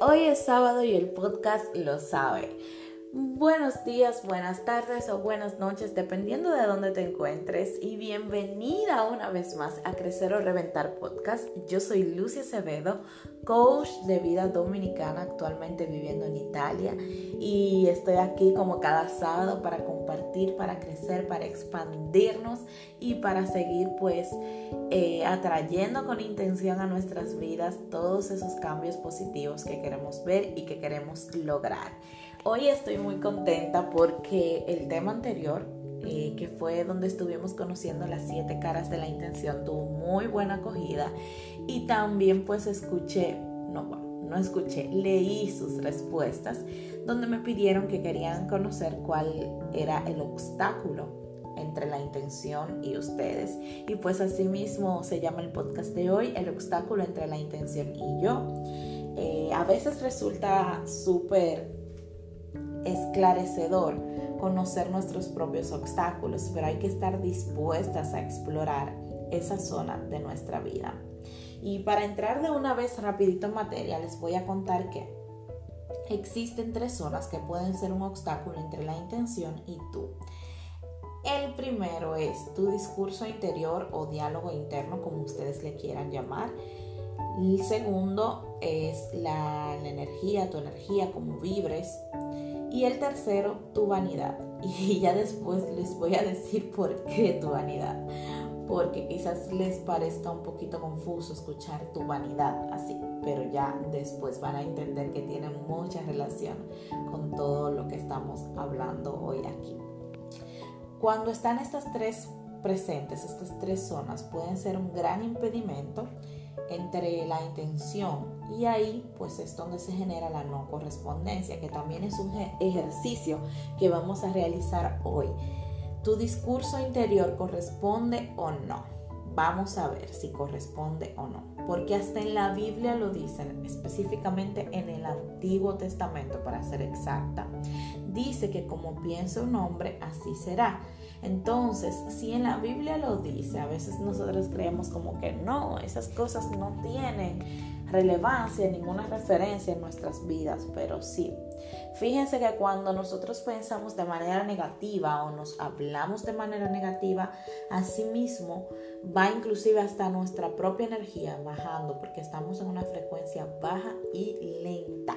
Hoy es sábado y el podcast lo sabe. Buenos días, buenas tardes o buenas noches, dependiendo de dónde te encuentres. Y bienvenida una vez más a Crecer o Reventar Podcast. Yo soy Lucia Acevedo, coach de vida dominicana, actualmente viviendo en Italia. Y estoy aquí como cada sábado para compartir, para crecer, para expandirnos y para seguir pues eh, atrayendo con intención a nuestras vidas todos esos cambios positivos que queremos ver y que queremos lograr. Hoy estoy muy contenta porque el tema anterior, eh, que fue donde estuvimos conociendo las siete caras de la intención, tuvo muy buena acogida y también pues escuché, no, no escuché, leí sus respuestas donde me pidieron que querían conocer cuál era el obstáculo entre la intención y ustedes. Y pues así mismo se llama el podcast de hoy, el obstáculo entre la intención y yo. Eh, a veces resulta súper esclarecedor conocer nuestros propios obstáculos, pero hay que estar dispuestas a explorar esa zona de nuestra vida. Y para entrar de una vez rapidito en materia, les voy a contar que existen tres zonas que pueden ser un obstáculo entre la intención y tú. El primero es tu discurso interior o diálogo interno, como ustedes le quieran llamar. El segundo es la, energía, tu energía, como vibres. Y el tercero, tu vanidad. Y ya después les voy a decir por qué tu vanidad. Porque quizás les parezca un poquito confuso escuchar tu vanidad así, pero ya después van a entender que tiene mucha relación con todo lo que estamos hablando hoy aquí. Cuando están estas tres presentes, estas tres zonas pueden ser un gran impedimento entre la intención y ahí pues es donde se genera la no correspondencia, que también es un ejercicio que vamos a realizar hoy. ¿Tu discurso interior corresponde o no? Vamos a ver si corresponde o no, porque hasta en la Biblia lo dicen, específicamente en el Antiguo Testamento para ser exacta. Dice que como piensa un hombre, así será. Entonces, si en la Biblia lo dice, a veces nosotros creemos como que no, esas cosas no tienen relevancia, ninguna referencia en nuestras vidas, pero sí. Fíjense que cuando nosotros pensamos de manera negativa o nos hablamos de manera negativa, mismo va inclusive hasta nuestra propia energía bajando porque estamos en una frecuencia baja y lenta.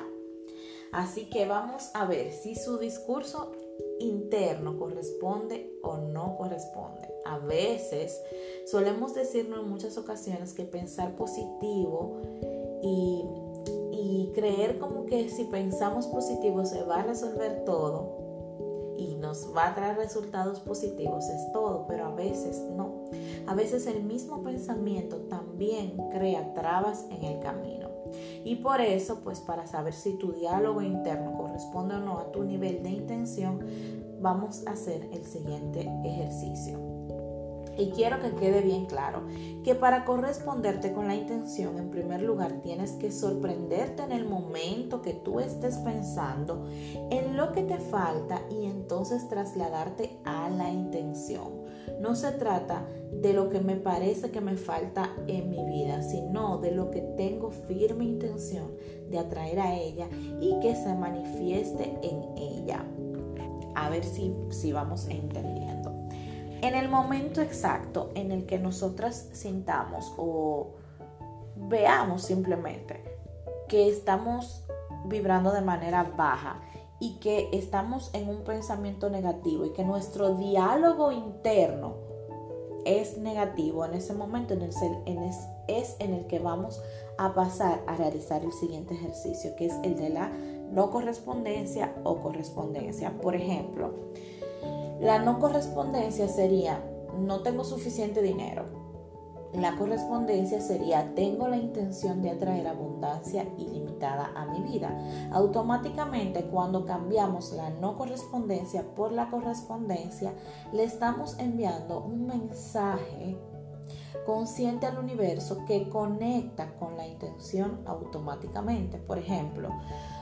Así que vamos a ver si su discurso interno corresponde o no corresponde. A veces solemos decirnos en muchas ocasiones que pensar positivo y, creer como que si pensamos positivo se va a resolver todo y nos va a traer resultados positivos es todo, pero a veces no. A veces el mismo pensamiento también crea trabas en el camino. Y por eso, pues para saber si tu diálogo interno corresponde o no a tu nivel de intención, vamos a hacer el siguiente ejercicio. Y quiero que quede bien claro que para corresponderte con la intención, en primer lugar, tienes que sorprenderte en el momento que tú estés pensando en lo que te falta y entonces trasladarte a la intención. No se trata de lo que me parece que me falta en mi vida, sino de lo que tengo firme intención de atraer a ella y que se manifieste en ella. A ver si, si vamos entendiendo. En el momento exacto en el que nosotras sintamos o veamos simplemente que estamos vibrando de manera baja y que estamos en un pensamiento negativo y que nuestro diálogo interno es negativo, en ese momento en el, en es en el que vamos a pasar a realizar el siguiente ejercicio, que es el de la no correspondencia o correspondencia. Por ejemplo, la no correspondencia sería, no tengo suficiente dinero. La correspondencia sería, tengo la intención de atraer abundancia ilimitada a mi vida. Automáticamente cuando cambiamos la no correspondencia por la correspondencia, le estamos enviando un mensaje consciente al universo que conecta con la intención automáticamente. Por ejemplo,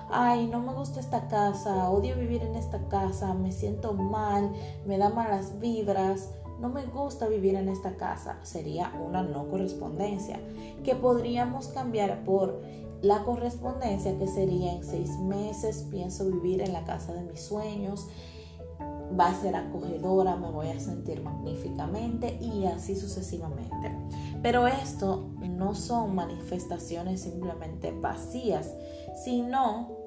ay, no me gusta esta casa, odio vivir en esta casa, me siento mal, me da malas vibras, no me gusta vivir en esta casa, sería una no correspondencia, que podríamos cambiar por la correspondencia, que sería en seis meses pienso vivir en la casa de mis sueños, va a ser acogedora, me voy a sentir magníficamente y así sucesivamente. Pero esto no son manifestaciones simplemente vacías, sino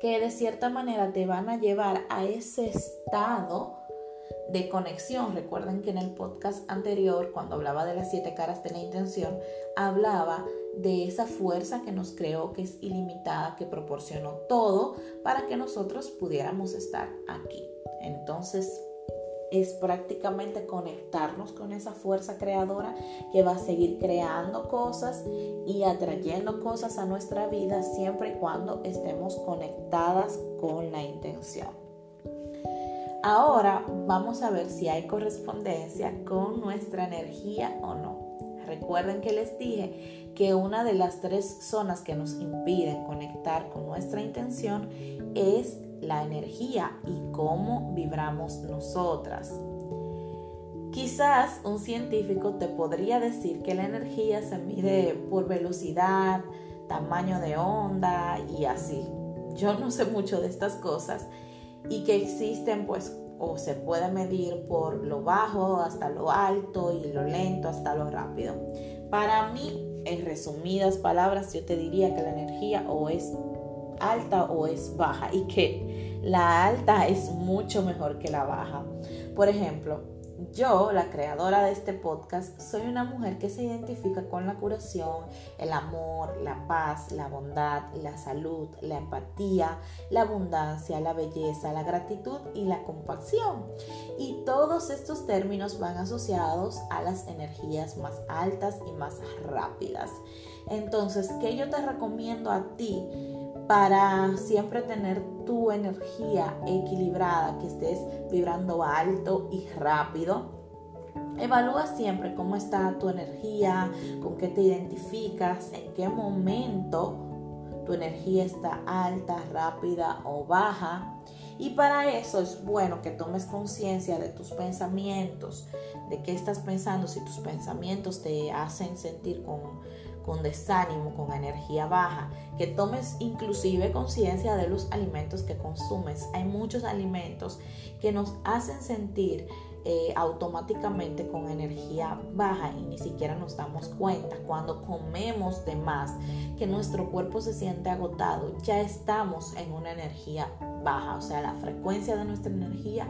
que de cierta manera te van a llevar a ese estado de conexión. Recuerden que en el podcast anterior, cuando hablaba de las siete caras de la intención, hablaba de esa fuerza que nos creó, que es ilimitada, que proporcionó todo para que nosotros pudiéramos estar aquí. Entonces, es prácticamente conectarnos con esa fuerza creadora que va a seguir creando cosas y atrayendo cosas a nuestra vida siempre y cuando estemos conectadas con la intención. Ahora vamos a ver si hay correspondencia con nuestra energía o no. Recuerden que les dije que una de las tres zonas que nos impiden conectar con nuestra intención es la energía y cómo vibramos nosotras. Quizás un científico te podría decir que la energía se mide por velocidad, tamaño de onda y así. Yo no sé mucho de estas cosas y que existen pues o se puede medir por lo bajo hasta lo alto y lo lento hasta lo rápido. Para mí, en resumidas palabras, yo te diría que la energía o es alta o es baja y que la alta es mucho mejor que la baja. Por ejemplo, yo, la creadora de este podcast, soy una mujer que se identifica con la curación, el amor, la paz, la bondad, la salud, la empatía, la abundancia, la belleza, la gratitud y la compasión. Y todos estos términos van asociados a las energías más altas y más rápidas. Entonces, ¿qué yo te recomiendo a ti? Para siempre tener tu energía equilibrada, que estés vibrando alto y rápido. Evalúa siempre cómo está tu energía, con qué te identificas, en qué momento tu energía está alta, rápida o baja. Y para eso es bueno que tomes conciencia de tus pensamientos, de qué estás pensando, si tus pensamientos te hacen sentir con con desánimo, con energía baja, que tomes inclusive conciencia de los alimentos que consumes. Hay muchos alimentos que nos hacen sentir eh, automáticamente con energía baja y ni siquiera nos damos cuenta. Cuando comemos de más, que nuestro cuerpo se siente agotado, ya estamos en una energía baja, o sea, la frecuencia de nuestra energía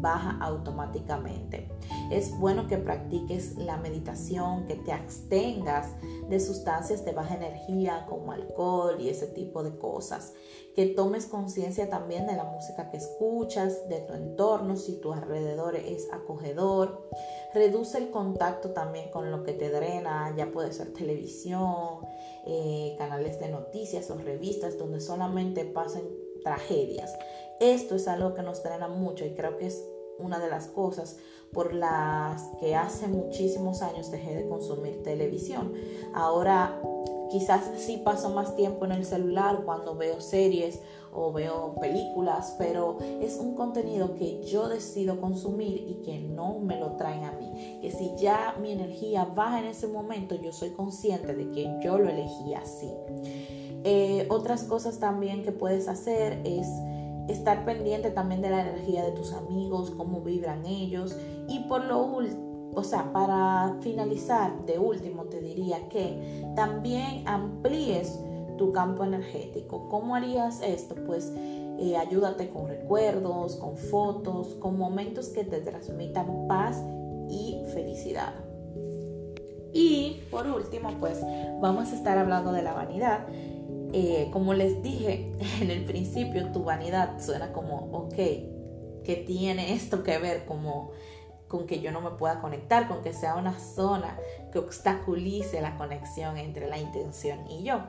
baja automáticamente. Es bueno que practiques la meditación, que te abstengas de sustancias de baja energía como alcohol y ese tipo de cosas. Que tomes conciencia también de la música que escuchas, de tu entorno, si tu alrededor es acogedor. Reduce el contacto también con lo que te drena, ya puede ser televisión, eh, canales de noticias o revistas donde solamente pasen tragedias. Esto es algo que nos drena mucho y creo que es una de las cosas por las que hace muchísimos años dejé de consumir televisión. Ahora quizás sí paso más tiempo en el celular cuando veo series o veo películas, pero es un contenido que yo decido consumir y que no me lo traen a mí. Que si ya mi energía baja en ese momento, yo soy consciente de que yo lo elegí así. Eh, otras cosas también que puedes hacer es estar pendiente también de la energía de tus amigos, cómo vibran ellos. Y por lo último, o sea, para finalizar, de último te diría que también amplíes tu campo energético. ¿Cómo harías esto? Pues eh, ayúdate con recuerdos, con fotos, con momentos que te transmitan paz y felicidad. Y por último, pues vamos a estar hablando de la vanidad eh, como les dije en el principio, tu vanidad suena como, ok, que tiene esto que ver como con que yo no me pueda conectar, con que sea una zona que obstaculice la conexión entre la intención y yo.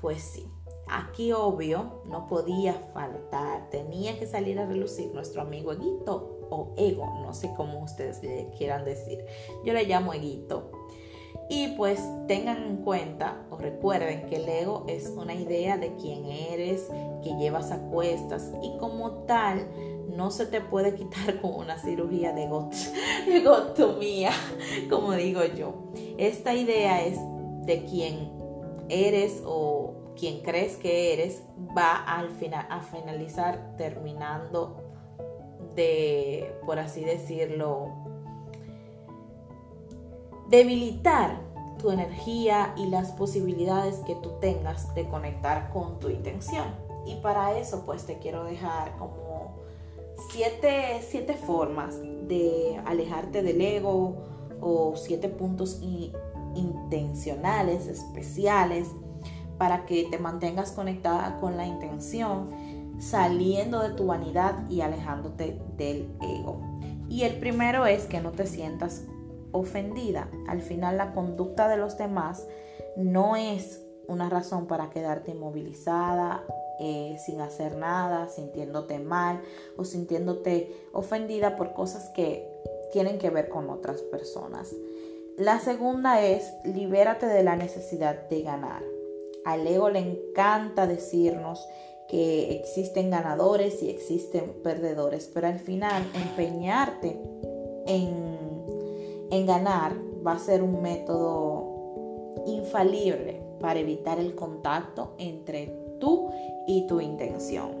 Pues sí, aquí obvio no podía faltar, tenía que salir a relucir nuestro amigo Eguito o Ego, no sé cómo ustedes le quieran decir. Yo le llamo Eguito y pues tengan en cuenta o recuerden que el ego es una idea de quién eres, que llevas a cuestas y como tal no se te puede quitar con una cirugía de gotomía, como digo yo. Esta idea es de quien eres o quien crees que eres va al final a finalizar terminando de, por así decirlo, debilitar tu energía y las posibilidades que tú tengas de conectar con tu intención. Y para eso pues te quiero dejar como siete, siete formas de alejarte del ego o siete puntos intencionales, especiales, para que te mantengas conectada con la intención, saliendo de tu vanidad y alejándote del ego. Y el primero es que no te sientas ofendida. Al final la conducta de los demás no es una razón para quedarte inmovilizada, eh, sin hacer nada, sintiéndote mal o sintiéndote ofendida por cosas que tienen que ver con otras personas. La segunda es libérate de la necesidad de ganar. Al ego le encanta decirnos que existen ganadores y existen perdedores, pero al final empeñarte en en ganar va a ser un método infalible para evitar el contacto entre tú y tu intención.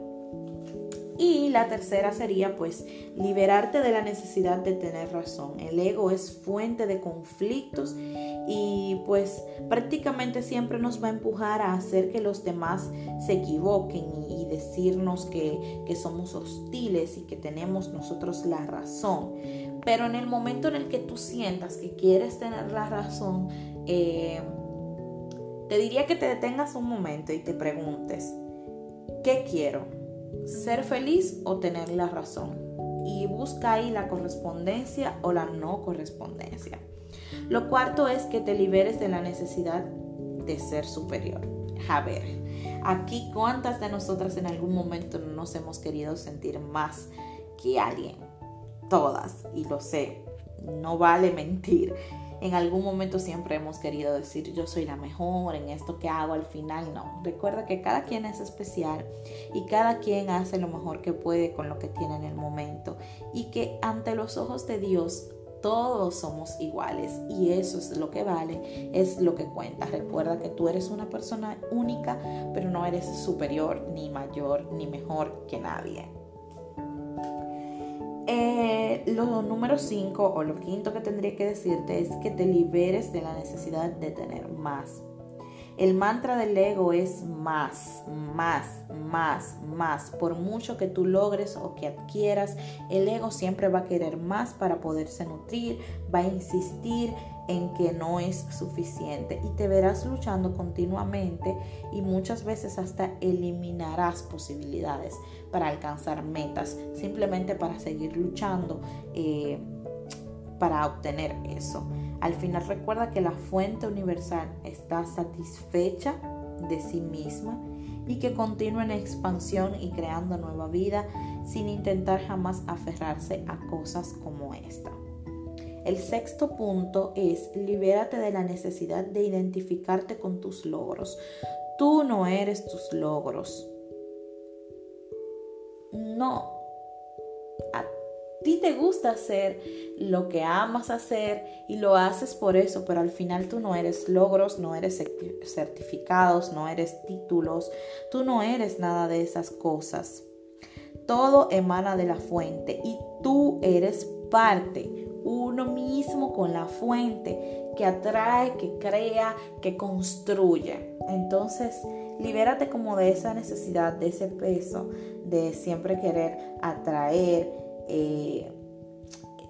Y la tercera sería pues liberarte de la necesidad de tener razón. El ego es fuente de conflictos y pues prácticamente siempre nos va a empujar a hacer que los demás se equivoquen y, decirnos que, que somos hostiles y que tenemos nosotros la razón. Pero en el momento en el que tú sientas que quieres tener la razón, eh, te diría que te detengas un momento y te preguntes, ¿qué quiero? ¿Ser feliz o tener la razón? Y busca ahí la correspondencia o la no correspondencia. Lo cuarto es que te liberes de la necesidad de ser superior. A ver, aquí cuántas de nosotras en algún momento nos hemos querido sentir más que alguien todas, y lo sé, no vale mentir. En algún momento siempre hemos querido decir yo soy la mejor en esto que hago, al final no. Recuerda que cada quien es especial y cada quien hace lo mejor que puede con lo que tiene en el momento y que ante los ojos de Dios todos somos iguales y eso es lo que vale, es lo que cuenta. Recuerda que tú eres una persona única, pero no eres superior, ni mayor, ni mejor que nadie. Eh, lo número 5 o lo quinto que tendría que decirte es que te liberes de la necesidad de tener más. El mantra del ego es más, más, más, más. Por mucho que tú logres o que adquieras, el ego siempre va a querer más para poderse nutrir, va a insistir en que no es suficiente y te verás luchando continuamente y muchas veces hasta eliminarás posibilidades para alcanzar metas, simplemente para seguir luchando eh, para obtener eso. Al final recuerda que la fuente universal está satisfecha de sí misma y que continúa en expansión y creando nueva vida sin intentar jamás aferrarse a cosas como esta. El sexto punto es libérate de la necesidad de identificarte con tus logros. Tú no eres tus logros. No. A ti te gusta hacer lo que amas hacer y lo haces por eso, pero al final tú no eres logros, no eres certificados, no eres títulos, tú no eres nada de esas cosas. Todo emana de la fuente y tú eres parte uno mismo con la fuente que atrae, que crea, que construye. Entonces, libérate como de esa necesidad, de ese peso, de siempre querer atraer eh,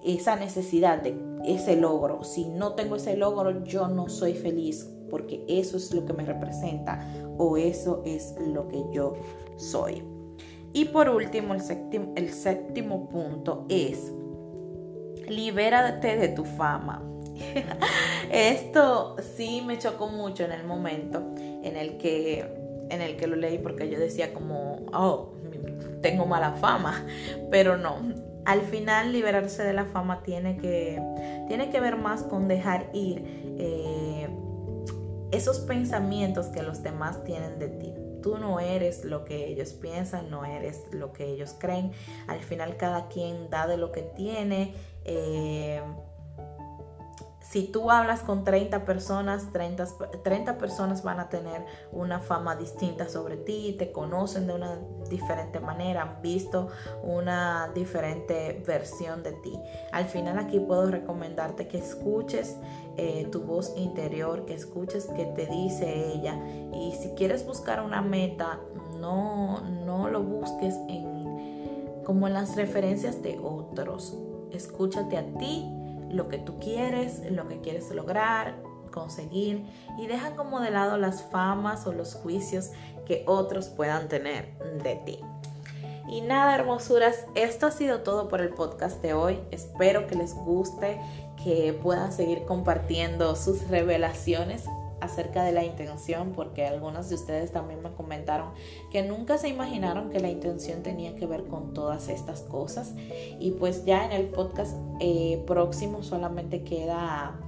esa necesidad de ese logro. Si no tengo ese logro, yo no soy feliz porque eso es lo que me representa o eso es lo que yo soy. Y por último, el séptimo, el séptimo punto es libérate de tu fama. Esto sí me chocó mucho en el momento en el que en el que lo leí porque yo decía como, oh, tengo mala fama, pero no. Al final liberarse de la fama tiene que, tiene que ver más con dejar ir eh, esos pensamientos que los demás tienen de ti. Tú no eres lo que ellos piensan, no eres lo que ellos creen. Al final cada quien da de lo que tiene. Eh, si tú hablas con 30 personas, 30, 30, personas van a tener una fama distinta sobre ti, te conocen de una diferente manera, han visto una diferente versión de ti. Al final aquí puedo recomendarte que escuches eh, tu voz interior, que escuches qué te dice ella. Y si quieres buscar una meta, no, no lo busques en, como en las referencias de otros. Escúchate a ti lo que tú quieres, lo que quieres lograr, conseguir y deja como de lado las famas o los juicios que otros puedan tener de ti. Y nada, hermosuras, esto ha sido todo por el podcast de hoy. Espero que les guste, que puedan seguir compartiendo sus revelaciones acerca de la intención, porque algunos de ustedes también me comentaron que nunca se imaginaron que la intención tenía que ver con todas estas cosas. Y pues ya en el podcast eh, próximo solamente queda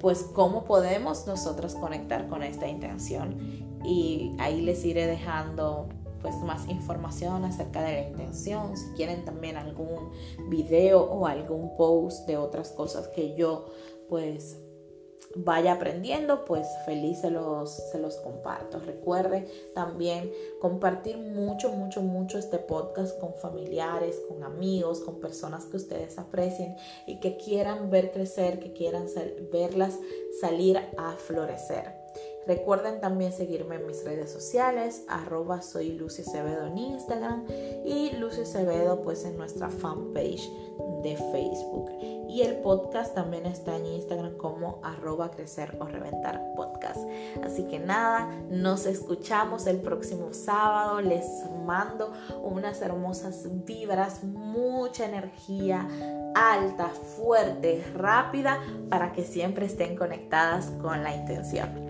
pues cómo podemos nosotros conectar con esta intención. Y ahí les iré dejando pues más información acerca de la intención, si quieren también algún video o algún post de otras cosas que yo pues vaya aprendiendo, pues feliz se los, se los comparto. Recuerde también compartir mucho, mucho, mucho este podcast con familiares, con amigos, con personas que ustedes aprecien y que quieran ver crecer, que quieran verlas salir a florecer. Recuerden también seguirme en mis redes sociales, arroba soy en Instagram y Lucy pues en nuestra fanpage de Facebook. Y el podcast también está en Instagram como arroba crecer o reventar podcast. Así que nada, nos escuchamos el próximo sábado. Les mando unas hermosas vibras, mucha energía alta, fuerte, rápida, para que siempre estén conectadas con la intención.